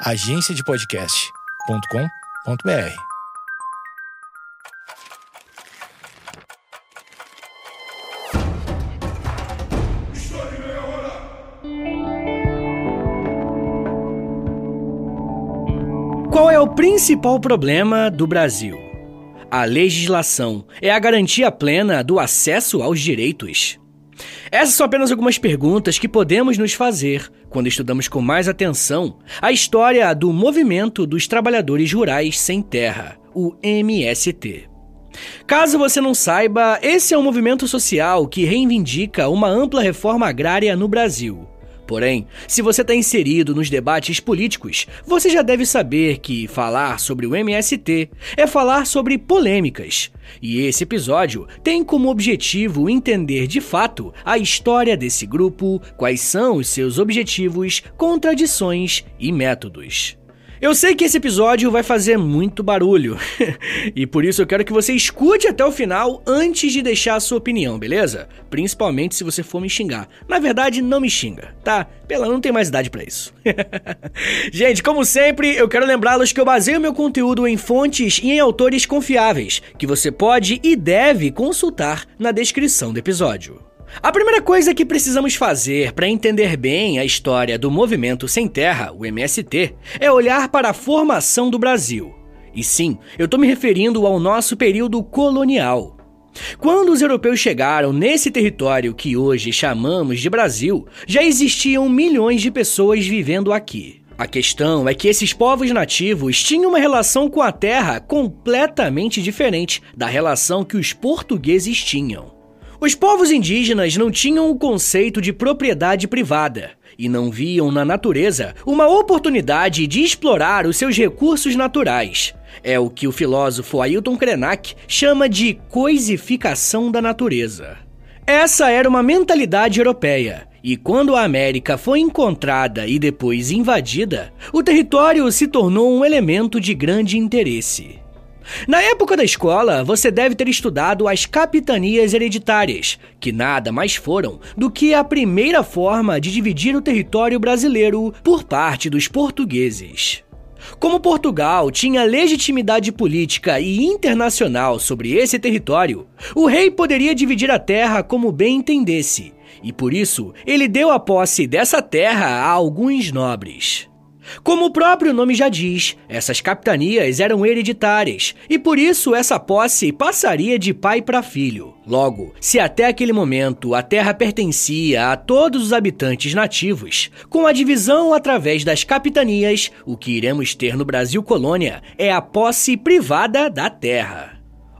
agenciadepodcast.com.br. Qual é o principal problema do Brasil? A legislação é a garantia plena do acesso aos direitos. Essas são apenas algumas perguntas que podemos nos fazer quando estudamos com mais atenção a história do Movimento dos Trabalhadores Rurais Sem Terra, o MST. Caso você não saiba, esse é um movimento social que reivindica uma ampla reforma agrária no Brasil. Porém, se você está inserido nos debates políticos, você já deve saber que falar sobre o MST é falar sobre polêmicas. E esse episódio tem como objetivo entender de fato a história desse grupo, quais são os seus objetivos, contradições e métodos. Eu sei que esse episódio vai fazer muito barulho, e por isso eu quero que você escute até o final antes de deixar a sua opinião, beleza? Principalmente se você for me xingar. Na verdade, não me xinga, tá? Pela não tem mais idade para isso. Gente, como sempre, eu quero lembrá-los que eu baseio meu conteúdo em fontes e em autores confiáveis, que você pode e deve consultar na descrição do episódio. A primeira coisa que precisamos fazer para entender bem a história do movimento sem terra, o MST, é olhar para a formação do Brasil. E sim, eu estou me referindo ao nosso período colonial. Quando os europeus chegaram nesse território que hoje chamamos de Brasil, já existiam milhões de pessoas vivendo aqui. A questão é que esses povos nativos tinham uma relação com a terra completamente diferente da relação que os portugueses tinham. Os povos indígenas não tinham o conceito de propriedade privada e não viam na natureza uma oportunidade de explorar os seus recursos naturais. É o que o filósofo Ailton Krenak chama de coisificação da natureza. Essa era uma mentalidade europeia, e quando a América foi encontrada e depois invadida, o território se tornou um elemento de grande interesse. Na época da escola, você deve ter estudado as capitanias hereditárias, que nada mais foram do que a primeira forma de dividir o território brasileiro por parte dos portugueses. Como Portugal tinha legitimidade política e internacional sobre esse território, o rei poderia dividir a terra como bem entendesse, e por isso ele deu a posse dessa terra a alguns nobres. Como o próprio nome já diz, essas capitanias eram hereditárias e por isso essa posse passaria de pai para filho. Logo, se até aquele momento a terra pertencia a todos os habitantes nativos, com a divisão através das capitanias, o que iremos ter no Brasil colônia é a posse privada da terra.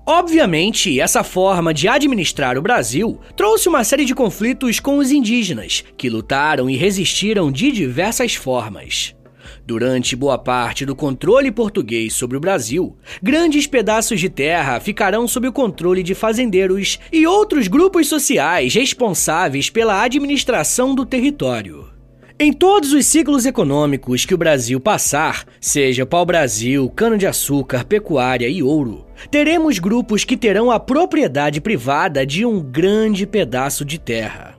Obviamente, essa forma de administrar o Brasil trouxe uma série de conflitos com os indígenas, que lutaram e resistiram de diversas formas. Durante boa parte do controle português sobre o Brasil, grandes pedaços de terra ficarão sob o controle de fazendeiros e outros grupos sociais responsáveis pela administração do território. Em todos os ciclos econômicos que o Brasil passar, seja pau-brasil, cana-de-açúcar, pecuária e ouro, teremos grupos que terão a propriedade privada de um grande pedaço de terra.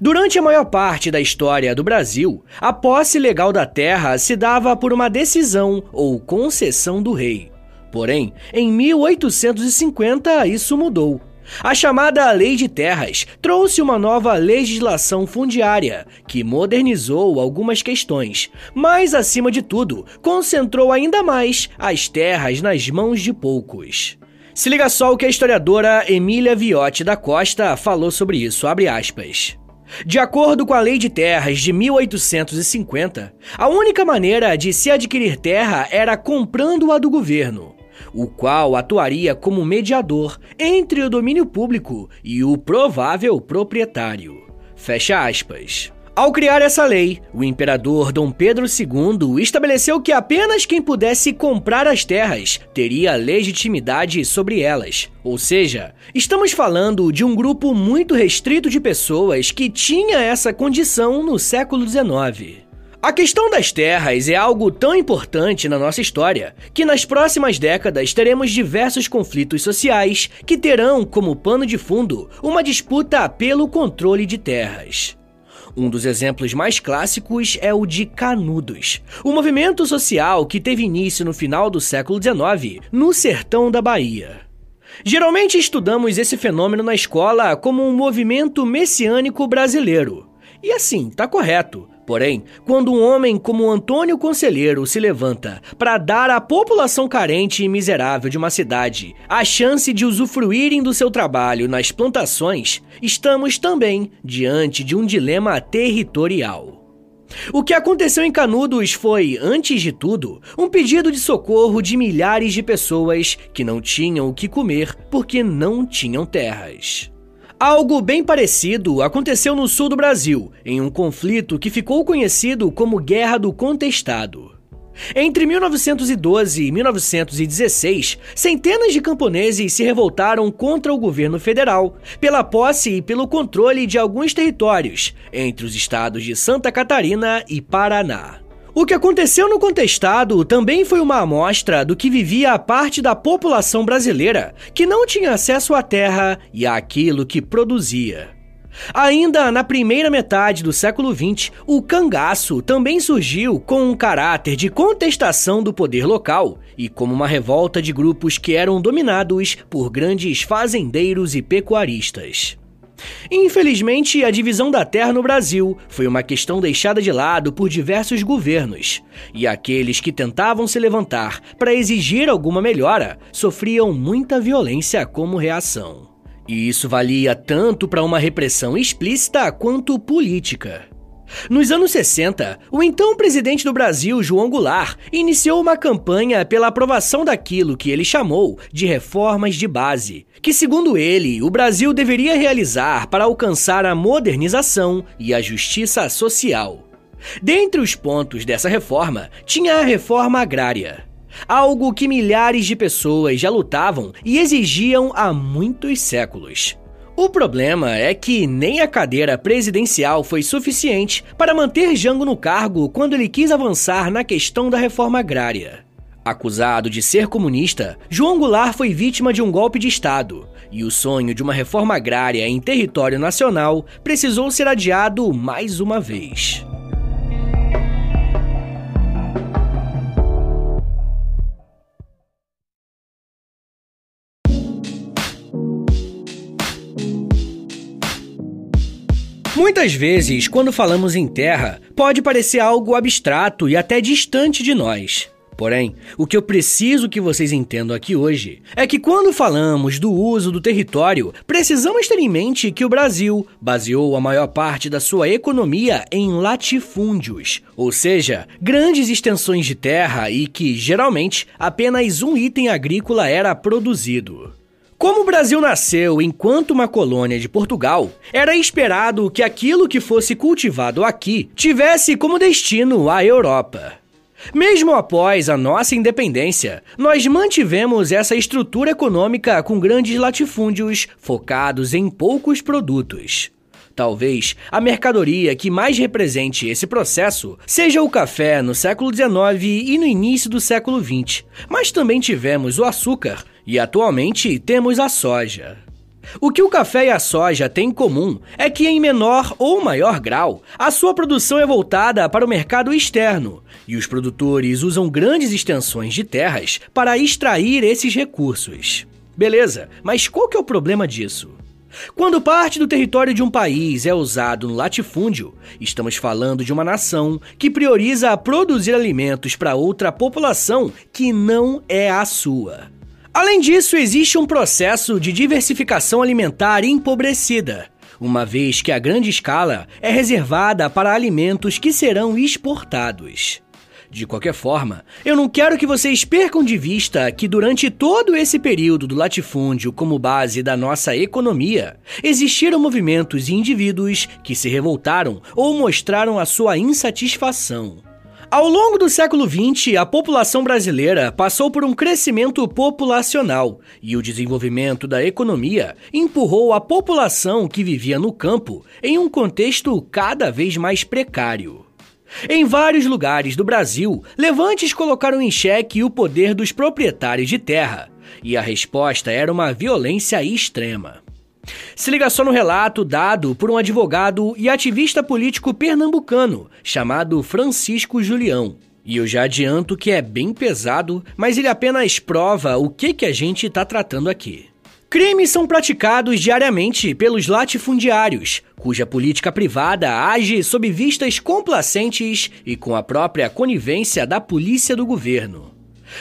Durante a maior parte da história do Brasil, a posse legal da terra se dava por uma decisão ou concessão do rei. Porém, em 1850 isso mudou. A chamada Lei de Terras trouxe uma nova legislação fundiária que modernizou algumas questões, mas, acima de tudo, concentrou ainda mais as terras nas mãos de poucos. Se liga só o que a historiadora Emília Viotti da Costa falou sobre isso, abre aspas. De acordo com a Lei de Terras de 1850, a única maneira de se adquirir terra era comprando-a do governo, o qual atuaria como mediador entre o domínio público e o provável proprietário. Fecha aspas. Ao criar essa lei, o imperador Dom Pedro II estabeleceu que apenas quem pudesse comprar as terras teria legitimidade sobre elas. Ou seja, estamos falando de um grupo muito restrito de pessoas que tinha essa condição no século XIX. A questão das terras é algo tão importante na nossa história que nas próximas décadas teremos diversos conflitos sociais que terão como pano de fundo uma disputa pelo controle de terras. Um dos exemplos mais clássicos é o de Canudos, um movimento social que teve início no final do século XIX, no sertão da Bahia. Geralmente estudamos esse fenômeno na escola como um movimento messiânico brasileiro. E assim, tá correto. Porém, quando um homem como Antônio Conselheiro se levanta para dar à população carente e miserável de uma cidade a chance de usufruírem do seu trabalho nas plantações, estamos também diante de um dilema territorial. O que aconteceu em Canudos foi, antes de tudo, um pedido de socorro de milhares de pessoas que não tinham o que comer porque não tinham terras. Algo bem parecido aconteceu no sul do Brasil, em um conflito que ficou conhecido como Guerra do Contestado. Entre 1912 e 1916, centenas de camponeses se revoltaram contra o governo federal pela posse e pelo controle de alguns territórios entre os estados de Santa Catarina e Paraná. O que aconteceu no contestado também foi uma amostra do que vivia a parte da população brasileira que não tinha acesso à terra e àquilo que produzia. Ainda na primeira metade do século XX, o cangaço também surgiu com um caráter de contestação do poder local e como uma revolta de grupos que eram dominados por grandes fazendeiros e pecuaristas. Infelizmente, a divisão da terra no Brasil foi uma questão deixada de lado por diversos governos, e aqueles que tentavam se levantar para exigir alguma melhora sofriam muita violência como reação. E isso valia tanto para uma repressão explícita quanto política. Nos anos 60, o então presidente do Brasil, João Goulart, iniciou uma campanha pela aprovação daquilo que ele chamou de reformas de base, que, segundo ele, o Brasil deveria realizar para alcançar a modernização e a justiça social. Dentre os pontos dessa reforma, tinha a reforma agrária. Algo que milhares de pessoas já lutavam e exigiam há muitos séculos. O problema é que nem a cadeira presidencial foi suficiente para manter Jango no cargo quando ele quis avançar na questão da reforma agrária. Acusado de ser comunista, João Goulart foi vítima de um golpe de Estado, e o sonho de uma reforma agrária em território nacional precisou ser adiado mais uma vez. Muitas vezes, quando falamos em terra, pode parecer algo abstrato e até distante de nós. Porém, o que eu preciso que vocês entendam aqui hoje é que quando falamos do uso do território, precisamos ter em mente que o Brasil baseou a maior parte da sua economia em latifúndios, ou seja, grandes extensões de terra e que, geralmente, apenas um item agrícola era produzido. Como o Brasil nasceu enquanto uma colônia de Portugal, era esperado que aquilo que fosse cultivado aqui tivesse como destino a Europa. Mesmo após a nossa independência, nós mantivemos essa estrutura econômica com grandes latifúndios focados em poucos produtos. Talvez a mercadoria que mais represente esse processo seja o café no século XIX e no início do século XX, mas também tivemos o açúcar e atualmente temos a soja. O que o café e a soja têm em comum é que, em menor ou maior grau, a sua produção é voltada para o mercado externo e os produtores usam grandes extensões de terras para extrair esses recursos. Beleza, mas qual que é o problema disso? Quando parte do território de um país é usado no latifúndio, estamos falando de uma nação que prioriza produzir alimentos para outra população que não é a sua. Além disso, existe um processo de diversificação alimentar empobrecida, uma vez que a grande escala é reservada para alimentos que serão exportados. De qualquer forma, eu não quero que vocês percam de vista que durante todo esse período do latifúndio como base da nossa economia, existiram movimentos e indivíduos que se revoltaram ou mostraram a sua insatisfação. Ao longo do século XX, a população brasileira passou por um crescimento populacional e o desenvolvimento da economia empurrou a população que vivia no campo em um contexto cada vez mais precário. Em vários lugares do Brasil, levantes colocaram em xeque o poder dos proprietários de terra, e a resposta era uma violência extrema. Se liga só no relato dado por um advogado e ativista político pernambucano chamado Francisco Julião. E eu já adianto que é bem pesado, mas ele apenas prova o que, que a gente está tratando aqui. Crimes são praticados diariamente pelos latifundiários, cuja política privada age sob vistas complacentes e com a própria conivência da polícia do governo.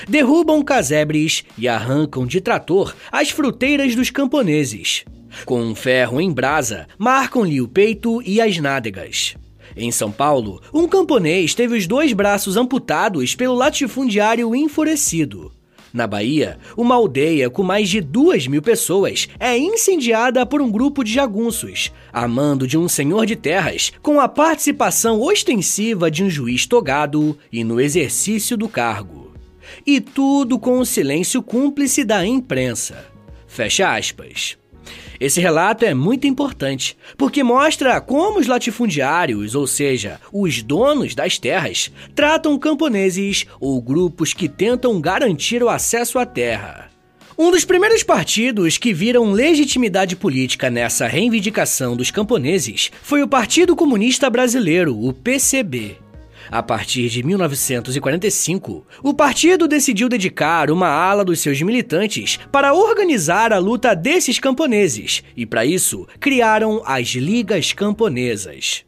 Derrubam casebres e arrancam de trator as fruteiras dos camponeses. Com um ferro em brasa, marcam-lhe o peito e as nádegas. Em São Paulo, um camponês teve os dois braços amputados pelo latifundiário enfurecido. Na Bahia, uma aldeia com mais de duas mil pessoas é incendiada por um grupo de jagunços, a mando de um senhor de terras, com a participação ostensiva de um juiz togado e no exercício do cargo. E tudo com o silêncio cúmplice da imprensa. Fecha aspas. Esse relato é muito importante, porque mostra como os latifundiários, ou seja, os donos das terras, tratam camponeses ou grupos que tentam garantir o acesso à terra. Um dos primeiros partidos que viram legitimidade política nessa reivindicação dos camponeses foi o Partido Comunista Brasileiro, o PCB. A partir de 1945, o partido decidiu dedicar uma ala dos seus militantes para organizar a luta desses camponeses e, para isso, criaram as Ligas Camponesas.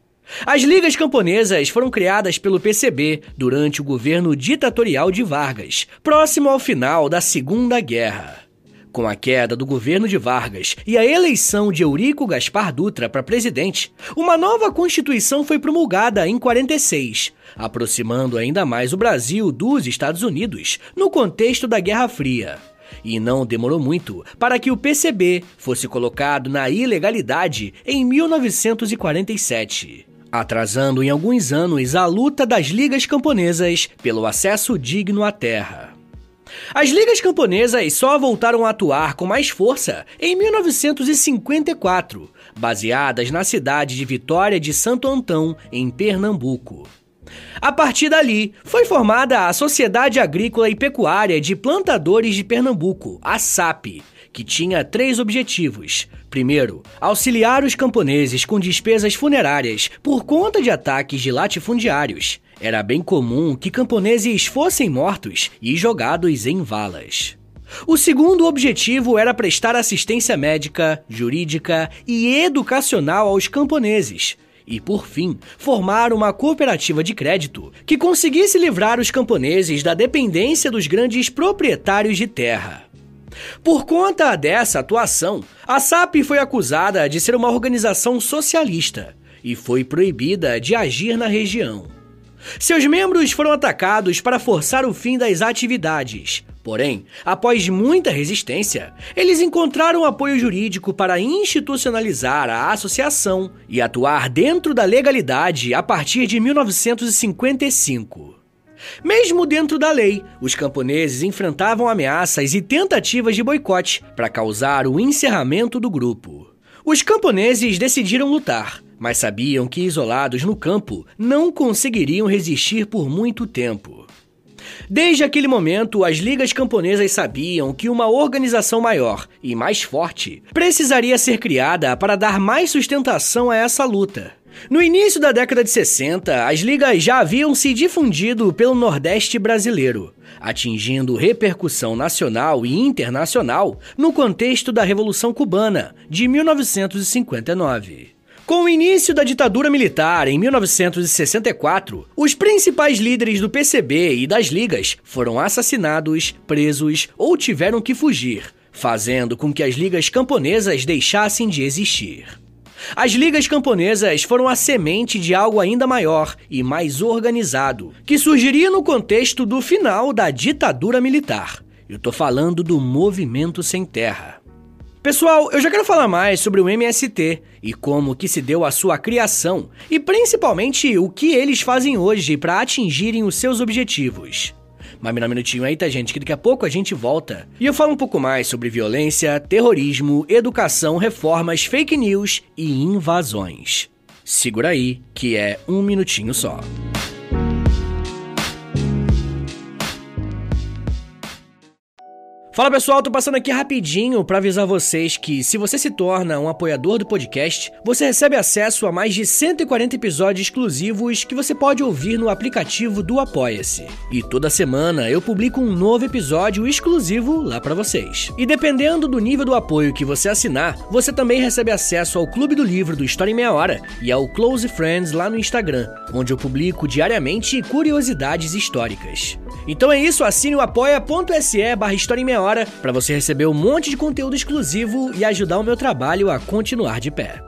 As Ligas Camponesas foram criadas pelo PCB durante o governo ditatorial de Vargas, próximo ao final da Segunda Guerra. Com a queda do governo de Vargas e a eleição de Eurico Gaspar Dutra para presidente, uma nova Constituição foi promulgada em 46, aproximando ainda mais o Brasil dos Estados Unidos no contexto da Guerra Fria. E não demorou muito para que o PCB fosse colocado na ilegalidade em 1947 atrasando em alguns anos a luta das ligas camponesas pelo acesso digno à terra. As ligas camponesas só voltaram a atuar com mais força em 1954, baseadas na cidade de Vitória de Santo Antão, em Pernambuco. A partir dali, foi formada a Sociedade Agrícola e Pecuária de Plantadores de Pernambuco, a SAP, que tinha três objetivos. Primeiro, auxiliar os camponeses com despesas funerárias por conta de ataques de latifundiários. Era bem comum que camponeses fossem mortos e jogados em valas. O segundo objetivo era prestar assistência médica, jurídica e educacional aos camponeses. E, por fim, formar uma cooperativa de crédito que conseguisse livrar os camponeses da dependência dos grandes proprietários de terra. Por conta dessa atuação, a SAP foi acusada de ser uma organização socialista e foi proibida de agir na região. Seus membros foram atacados para forçar o fim das atividades. Porém, após muita resistência, eles encontraram apoio jurídico para institucionalizar a associação e atuar dentro da legalidade a partir de 1955. Mesmo dentro da lei, os camponeses enfrentavam ameaças e tentativas de boicote para causar o encerramento do grupo. Os camponeses decidiram lutar, mas sabiam que isolados no campo não conseguiriam resistir por muito tempo. Desde aquele momento, as ligas camponesas sabiam que uma organização maior e mais forte precisaria ser criada para dar mais sustentação a essa luta. No início da década de 60, as ligas já haviam se difundido pelo Nordeste brasileiro, atingindo repercussão nacional e internacional no contexto da Revolução Cubana de 1959. Com o início da ditadura militar em 1964, os principais líderes do PCB e das ligas foram assassinados, presos ou tiveram que fugir, fazendo com que as ligas camponesas deixassem de existir. As ligas camponesas foram a semente de algo ainda maior e mais organizado, que surgiria no contexto do final da ditadura militar. Eu tô falando do Movimento Sem Terra. Pessoal, eu já quero falar mais sobre o MST e como que se deu a sua criação e principalmente o que eles fazem hoje para atingirem os seus objetivos. Mas me dá um minutinho aí, tá, gente? Que daqui a pouco a gente volta. E eu falo um pouco mais sobre violência, terrorismo, educação, reformas, fake news e invasões. Segura aí, que é um minutinho só. Fala pessoal, tô passando aqui rapidinho para avisar vocês que se você se torna um apoiador do podcast, você recebe acesso a mais de 140 episódios exclusivos que você pode ouvir no aplicativo do Apoia-se. E toda semana eu publico um novo episódio exclusivo lá para vocês. E dependendo do nível do apoio que você assinar, você também recebe acesso ao Clube do Livro do História em Meia Hora e ao Close Friends lá no Instagram, onde eu publico diariamente curiosidades históricas. Então é isso, assine o apoia.se barra História em Meia Hora para você receber um monte de conteúdo exclusivo e ajudar o meu trabalho a continuar de pé.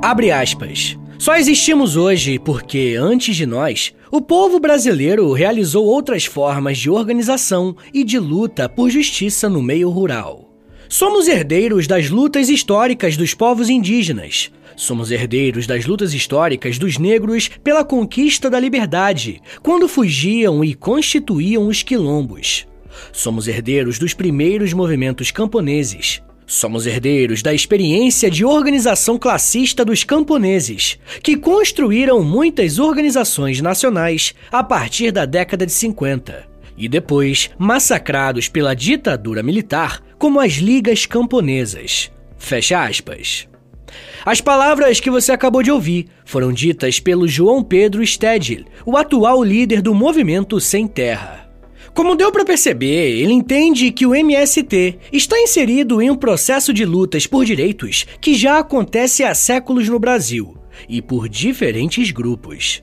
Abre aspas. Só existimos hoje porque, antes de nós, o povo brasileiro realizou outras formas de organização e de luta por justiça no meio rural. Somos herdeiros das lutas históricas dos povos indígenas. Somos herdeiros das lutas históricas dos negros pela conquista da liberdade, quando fugiam e constituíam os quilombos. Somos herdeiros dos primeiros movimentos camponeses. Somos herdeiros da experiência de organização classista dos camponeses, que construíram muitas organizações nacionais a partir da década de 50 e depois massacrados pela ditadura militar, como as ligas camponesas. Fecha aspas. As palavras que você acabou de ouvir foram ditas pelo João Pedro Stedil, o atual líder do movimento Sem Terra. Como deu para perceber, ele entende que o MST está inserido em um processo de lutas por direitos que já acontece há séculos no Brasil e por diferentes grupos.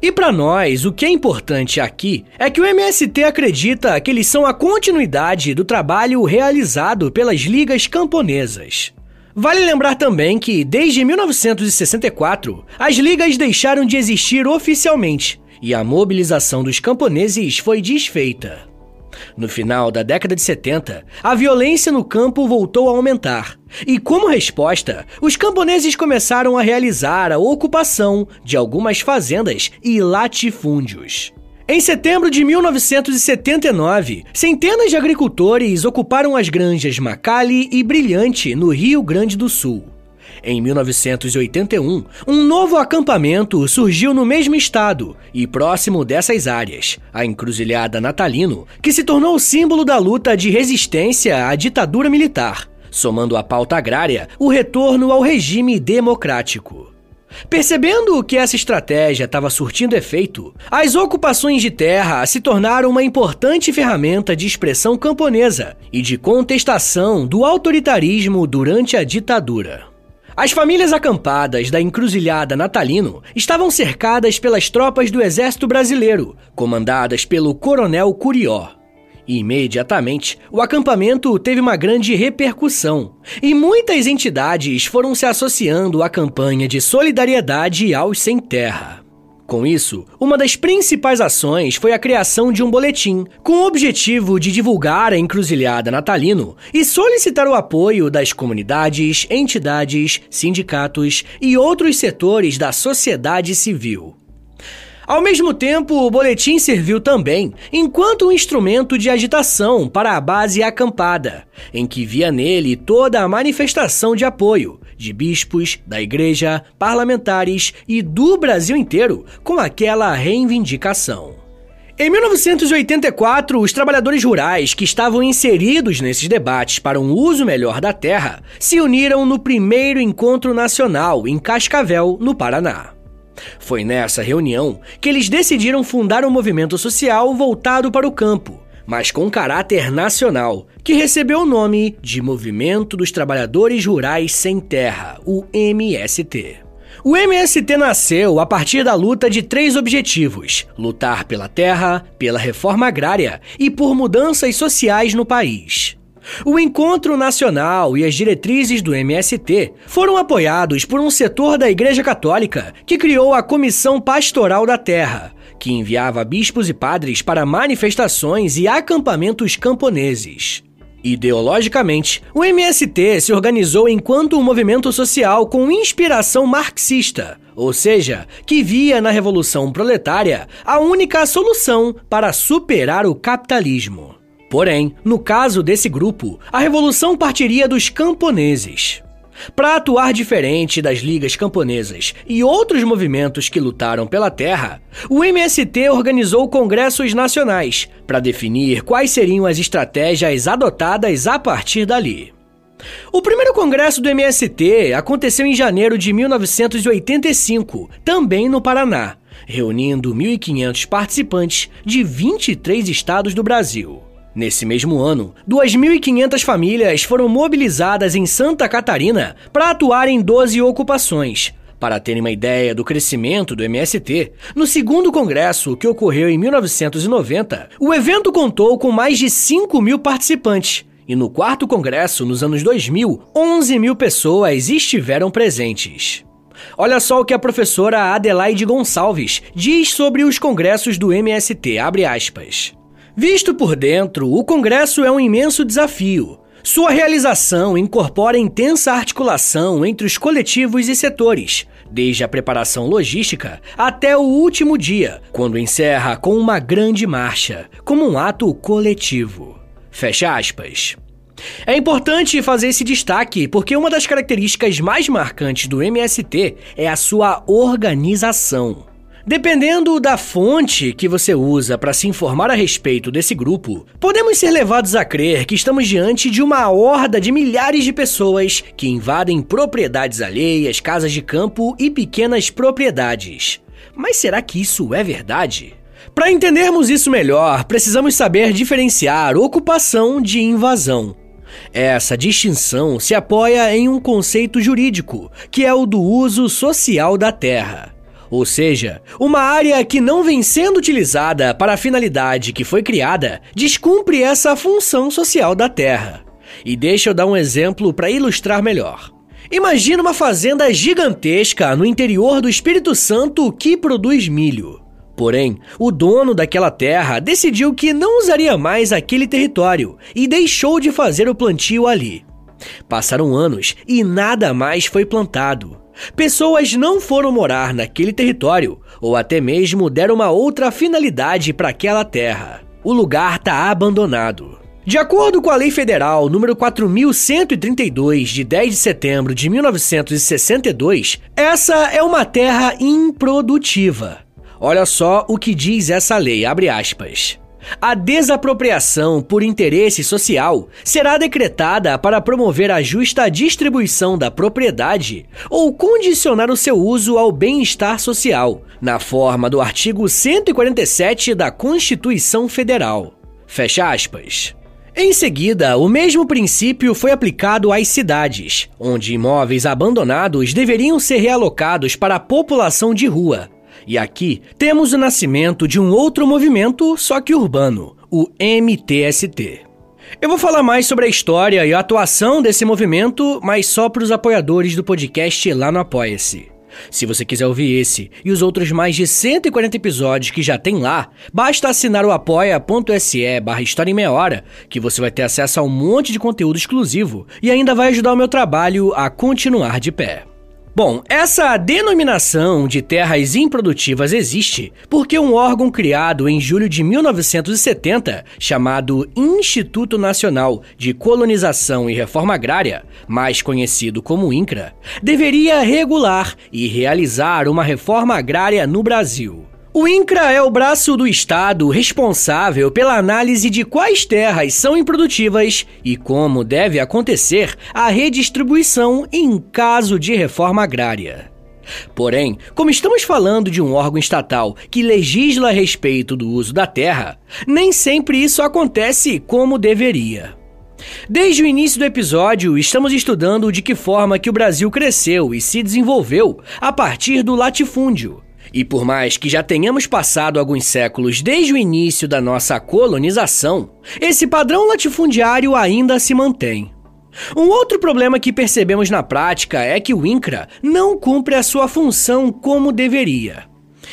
E para nós, o que é importante aqui é que o MST acredita que eles são a continuidade do trabalho realizado pelas ligas camponesas. Vale lembrar também que, desde 1964, as ligas deixaram de existir oficialmente e a mobilização dos camponeses foi desfeita. No final da década de 70, a violência no campo voltou a aumentar. E como resposta, os camponeses começaram a realizar a ocupação de algumas fazendas e latifúndios. Em setembro de 1979, centenas de agricultores ocuparam as granjas Macali e Brilhante, no Rio Grande do Sul. Em 1981, um novo acampamento surgiu no mesmo estado e próximo dessas áreas, a Encruzilhada Natalino, que se tornou símbolo da luta de resistência à ditadura militar, somando à pauta agrária o retorno ao regime democrático. Percebendo que essa estratégia estava surtindo efeito, as ocupações de terra se tornaram uma importante ferramenta de expressão camponesa e de contestação do autoritarismo durante a ditadura. As famílias acampadas da encruzilhada Natalino estavam cercadas pelas tropas do Exército Brasileiro, comandadas pelo Coronel Curió. Imediatamente, o acampamento teve uma grande repercussão e muitas entidades foram se associando à campanha de solidariedade aos sem terra. Com isso, uma das principais ações foi a criação de um boletim, com o objetivo de divulgar a encruzilhada natalino e solicitar o apoio das comunidades, entidades, sindicatos e outros setores da sociedade civil. Ao mesmo tempo, o boletim serviu também enquanto um instrumento de agitação para a base acampada, em que via nele toda a manifestação de apoio de bispos, da igreja, parlamentares e do Brasil inteiro com aquela reivindicação. Em 1984, os trabalhadores rurais que estavam inseridos nesses debates para um uso melhor da terra se uniram no primeiro encontro nacional em Cascavel, no Paraná. Foi nessa reunião que eles decidiram fundar um movimento social voltado para o campo, mas com caráter nacional, que recebeu o nome de Movimento dos Trabalhadores Rurais Sem Terra, o MST. O MST nasceu a partir da luta de três objetivos: lutar pela terra, pela reforma agrária e por mudanças sociais no país. O encontro nacional e as diretrizes do MST foram apoiados por um setor da Igreja Católica que criou a Comissão Pastoral da Terra, que enviava bispos e padres para manifestações e acampamentos camponeses. Ideologicamente, o MST se organizou enquanto um movimento social com inspiração marxista, ou seja, que via na Revolução Proletária a única solução para superar o capitalismo. Porém, no caso desse grupo, a revolução partiria dos camponeses. Para atuar diferente das ligas camponesas e outros movimentos que lutaram pela terra, o MST organizou congressos nacionais para definir quais seriam as estratégias adotadas a partir dali. O primeiro congresso do MST aconteceu em janeiro de 1985, também no Paraná, reunindo 1.500 participantes de 23 estados do Brasil. Nesse mesmo ano, 2.500 famílias foram mobilizadas em Santa Catarina para atuar em 12 ocupações. Para terem uma ideia do crescimento do MST, no segundo congresso, que ocorreu em 1990, o evento contou com mais de 5 mil participantes. E no quarto congresso, nos anos 2000, 11 mil pessoas estiveram presentes. Olha só o que a professora Adelaide Gonçalves diz sobre os congressos do MST, abre aspas. Visto por dentro, o Congresso é um imenso desafio. Sua realização incorpora intensa articulação entre os coletivos e setores, desde a preparação logística até o último dia, quando encerra com uma grande marcha, como um ato coletivo. Fecha aspas. É importante fazer esse destaque porque uma das características mais marcantes do MST é a sua organização. Dependendo da fonte que você usa para se informar a respeito desse grupo, podemos ser levados a crer que estamos diante de uma horda de milhares de pessoas que invadem propriedades alheias, casas de campo e pequenas propriedades. Mas será que isso é verdade? Para entendermos isso melhor, precisamos saber diferenciar ocupação de invasão. Essa distinção se apoia em um conceito jurídico, que é o do uso social da terra ou seja, uma área que não vem sendo utilizada para a finalidade que foi criada, descumpre essa função social da terra. E deixa eu dar um exemplo para ilustrar melhor. Imagina uma fazenda gigantesca no interior do Espírito Santo que produz milho. Porém, o dono daquela terra decidiu que não usaria mais aquele território e deixou de fazer o plantio ali. Passaram anos e nada mais foi plantado. Pessoas não foram morar naquele território ou até mesmo deram uma outra finalidade para aquela terra. O lugar está abandonado. De acordo com a Lei Federal número 4132 de 10 de setembro de 1962, essa é uma terra improdutiva. Olha só o que diz essa lei, abre aspas. A desapropriação por interesse social será decretada para promover a justa distribuição da propriedade ou condicionar o seu uso ao bem-estar social, na forma do artigo 147 da Constituição Federal. Fecha aspas. Em seguida, o mesmo princípio foi aplicado às cidades, onde imóveis abandonados deveriam ser realocados para a população de rua, e aqui temos o nascimento de um outro movimento, só que urbano, o MTST. Eu vou falar mais sobre a história e a atuação desse movimento, mas só para os apoiadores do podcast lá no Apoia-se. Se você quiser ouvir esse e os outros mais de 140 episódios que já tem lá, basta assinar o apoia.se barra História em Meia Hora, que você vai ter acesso a um monte de conteúdo exclusivo e ainda vai ajudar o meu trabalho a continuar de pé. Bom, essa denominação de terras improdutivas existe porque um órgão criado em julho de 1970, chamado Instituto Nacional de Colonização e Reforma Agrária, mais conhecido como INCRA, deveria regular e realizar uma reforma agrária no Brasil. O INCRA é o braço do Estado responsável pela análise de quais terras são improdutivas e como deve acontecer a redistribuição em caso de reforma agrária. Porém, como estamos falando de um órgão estatal que legisla a respeito do uso da terra, nem sempre isso acontece como deveria. Desde o início do episódio, estamos estudando de que forma que o Brasil cresceu e se desenvolveu a partir do latifúndio. E por mais que já tenhamos passado alguns séculos desde o início da nossa colonização, esse padrão latifundiário ainda se mantém. Um outro problema que percebemos na prática é que o INCRA não cumpre a sua função como deveria.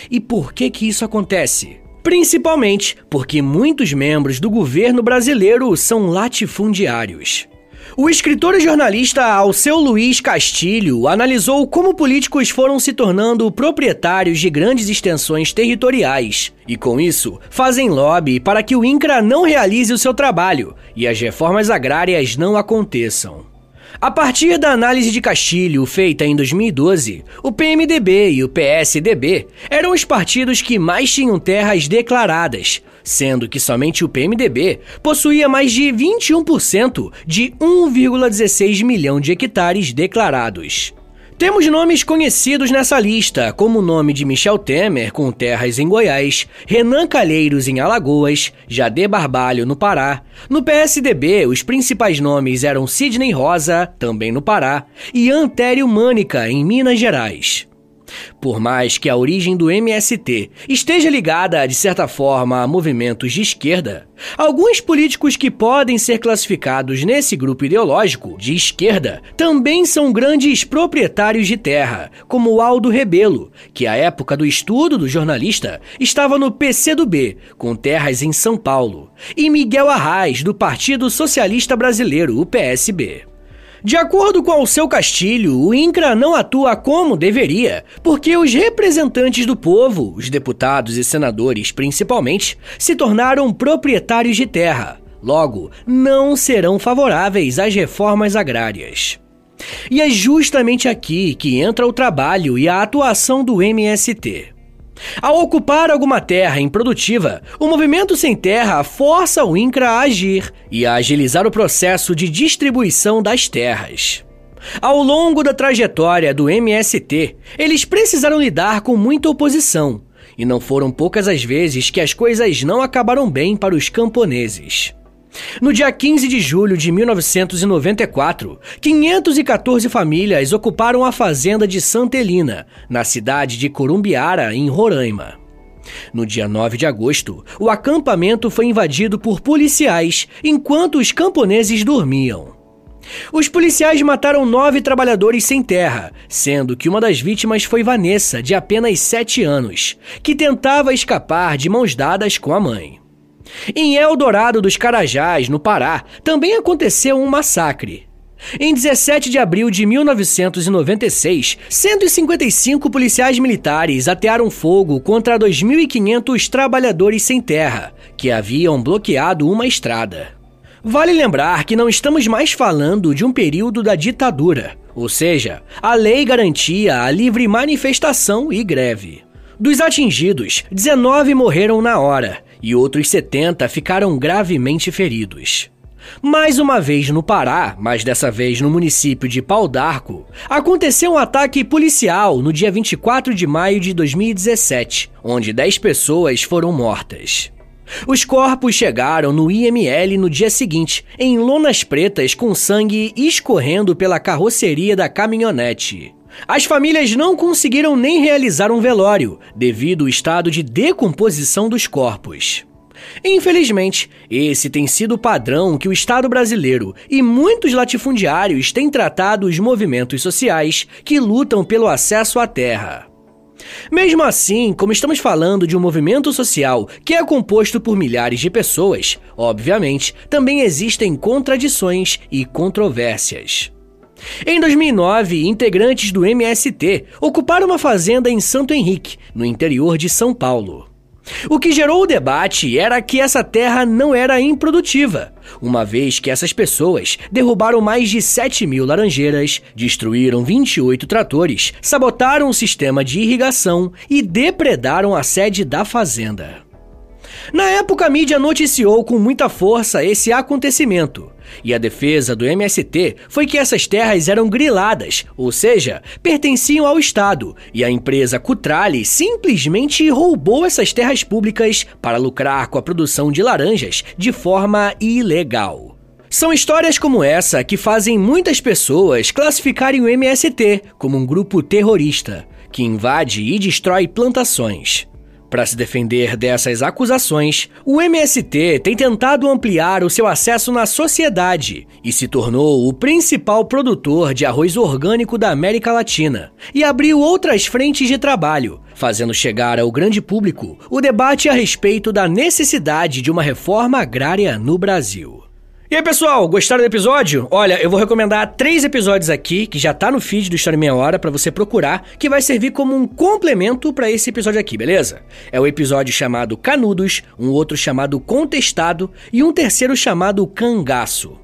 E por que que isso acontece? Principalmente porque muitos membros do governo brasileiro são latifundiários. O escritor e jornalista Alceu Luiz Castilho analisou como políticos foram se tornando proprietários de grandes extensões territoriais e, com isso, fazem lobby para que o INCRA não realize o seu trabalho e as reformas agrárias não aconteçam. A partir da análise de Castilho feita em 2012, o PMDB e o PSDB eram os partidos que mais tinham terras declaradas, sendo que somente o PMDB possuía mais de 21% de 1,16 milhão de hectares declarados. Temos nomes conhecidos nessa lista, como o nome de Michel Temer, com terras em Goiás, Renan Calheiros em Alagoas, Jadê Barbalho no Pará. No PSDB, os principais nomes eram Sidney Rosa, também no Pará, e Antério Mânica, em Minas Gerais. Por mais que a origem do MST esteja ligada, de certa forma, a movimentos de esquerda, alguns políticos que podem ser classificados nesse grupo ideológico de esquerda também são grandes proprietários de terra, como Aldo Rebelo, que à época do estudo do jornalista estava no PCdoB, com terras em São Paulo, e Miguel Arraes, do Partido Socialista Brasileiro, o PSB. De acordo com o seu Castilho, o INCRA não atua como deveria, porque os representantes do povo, os deputados e senadores principalmente, se tornaram proprietários de terra. Logo, não serão favoráveis às reformas agrárias. E é justamente aqui que entra o trabalho e a atuação do MST. Ao ocupar alguma terra improdutiva, o movimento sem terra força o INCRA a agir e a agilizar o processo de distribuição das terras. Ao longo da trajetória do MST, eles precisaram lidar com muita oposição, e não foram poucas as vezes que as coisas não acabaram bem para os camponeses. No dia 15 de julho de 1994, 514 famílias ocuparam a fazenda de Santa na cidade de Corumbiara, em Roraima. No dia 9 de agosto, o acampamento foi invadido por policiais enquanto os camponeses dormiam. Os policiais mataram nove trabalhadores sem terra, sendo que uma das vítimas foi Vanessa, de apenas 7 anos, que tentava escapar de mãos dadas com a mãe. Em Eldorado dos Carajás, no Pará, também aconteceu um massacre. Em 17 de abril de 1996, 155 policiais militares atearam fogo contra 2.500 trabalhadores sem terra, que haviam bloqueado uma estrada. Vale lembrar que não estamos mais falando de um período da ditadura, ou seja, a lei garantia a livre manifestação e greve. Dos atingidos, 19 morreram na hora e outros 70 ficaram gravemente feridos. Mais uma vez no Pará, mas dessa vez no município de Pau d'Arco, aconteceu um ataque policial no dia 24 de maio de 2017, onde 10 pessoas foram mortas. Os corpos chegaram no IML no dia seguinte, em lonas pretas com sangue escorrendo pela carroceria da caminhonete. As famílias não conseguiram nem realizar um velório, devido ao estado de decomposição dos corpos. Infelizmente, esse tem sido o padrão que o Estado brasileiro e muitos latifundiários têm tratado os movimentos sociais que lutam pelo acesso à terra. Mesmo assim, como estamos falando de um movimento social que é composto por milhares de pessoas, obviamente também existem contradições e controvérsias. Em 2009, integrantes do MST ocuparam uma fazenda em Santo Henrique, no interior de São Paulo. O que gerou o debate era que essa terra não era improdutiva, uma vez que essas pessoas derrubaram mais de 7 mil laranjeiras, destruíram 28 tratores, sabotaram o sistema de irrigação e depredaram a sede da fazenda. Na época, a mídia noticiou com muita força esse acontecimento, E a defesa do MST foi que essas terras eram griladas, ou seja, pertenciam ao Estado, e a empresa Cutrale simplesmente roubou essas terras públicas para lucrar com a produção de laranjas de forma ilegal. São histórias como essa que fazem muitas pessoas classificarem o MST como um grupo terrorista que invade e destrói plantações. Para se defender dessas acusações, o MST tem tentado ampliar o seu acesso na sociedade e se tornou o principal produtor de arroz orgânico da América Latina e abriu outras frentes de trabalho, fazendo chegar ao grande público o debate a respeito da necessidade de uma reforma agrária no Brasil. E aí, pessoal, gostaram do episódio? Olha, eu vou recomendar três episódios aqui, que já tá no feed do História Meia Hora, para você procurar, que vai servir como um complemento para esse episódio aqui, beleza? É o episódio chamado Canudos, um outro chamado Contestado e um terceiro chamado Cangaço.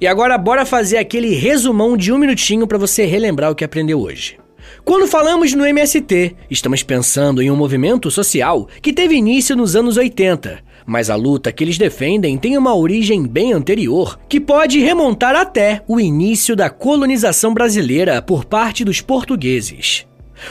E agora, bora fazer aquele resumão de um minutinho para você relembrar o que aprendeu hoje. Quando falamos no MST, estamos pensando em um movimento social que teve início nos anos 80 mas a luta que eles defendem tem uma origem bem anterior, que pode remontar até o início da colonização brasileira por parte dos portugueses.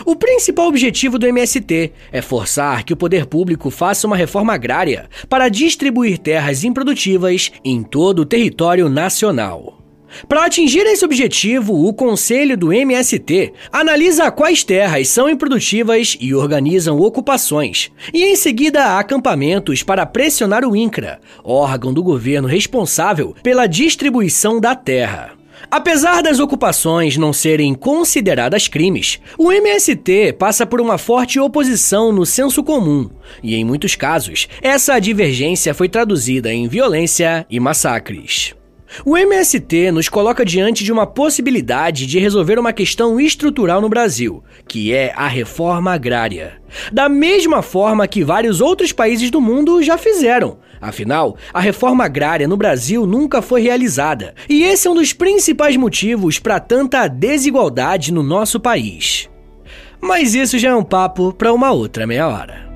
O principal objetivo do MST é forçar que o poder público faça uma reforma agrária para distribuir terras improdutivas em todo o território nacional. Para atingir esse objetivo, o Conselho do MST analisa quais terras são improdutivas e organizam ocupações, e em seguida acampamentos para pressionar o INCRA, órgão do governo responsável pela distribuição da terra. Apesar das ocupações não serem consideradas crimes, o MST passa por uma forte oposição no senso comum, e em muitos casos, essa divergência foi traduzida em violência e massacres. O MST nos coloca diante de uma possibilidade de resolver uma questão estrutural no Brasil, que é a reforma agrária. Da mesma forma que vários outros países do mundo já fizeram. Afinal, a reforma agrária no Brasil nunca foi realizada, e esse é um dos principais motivos para tanta desigualdade no nosso país. Mas isso já é um papo para uma outra meia hora.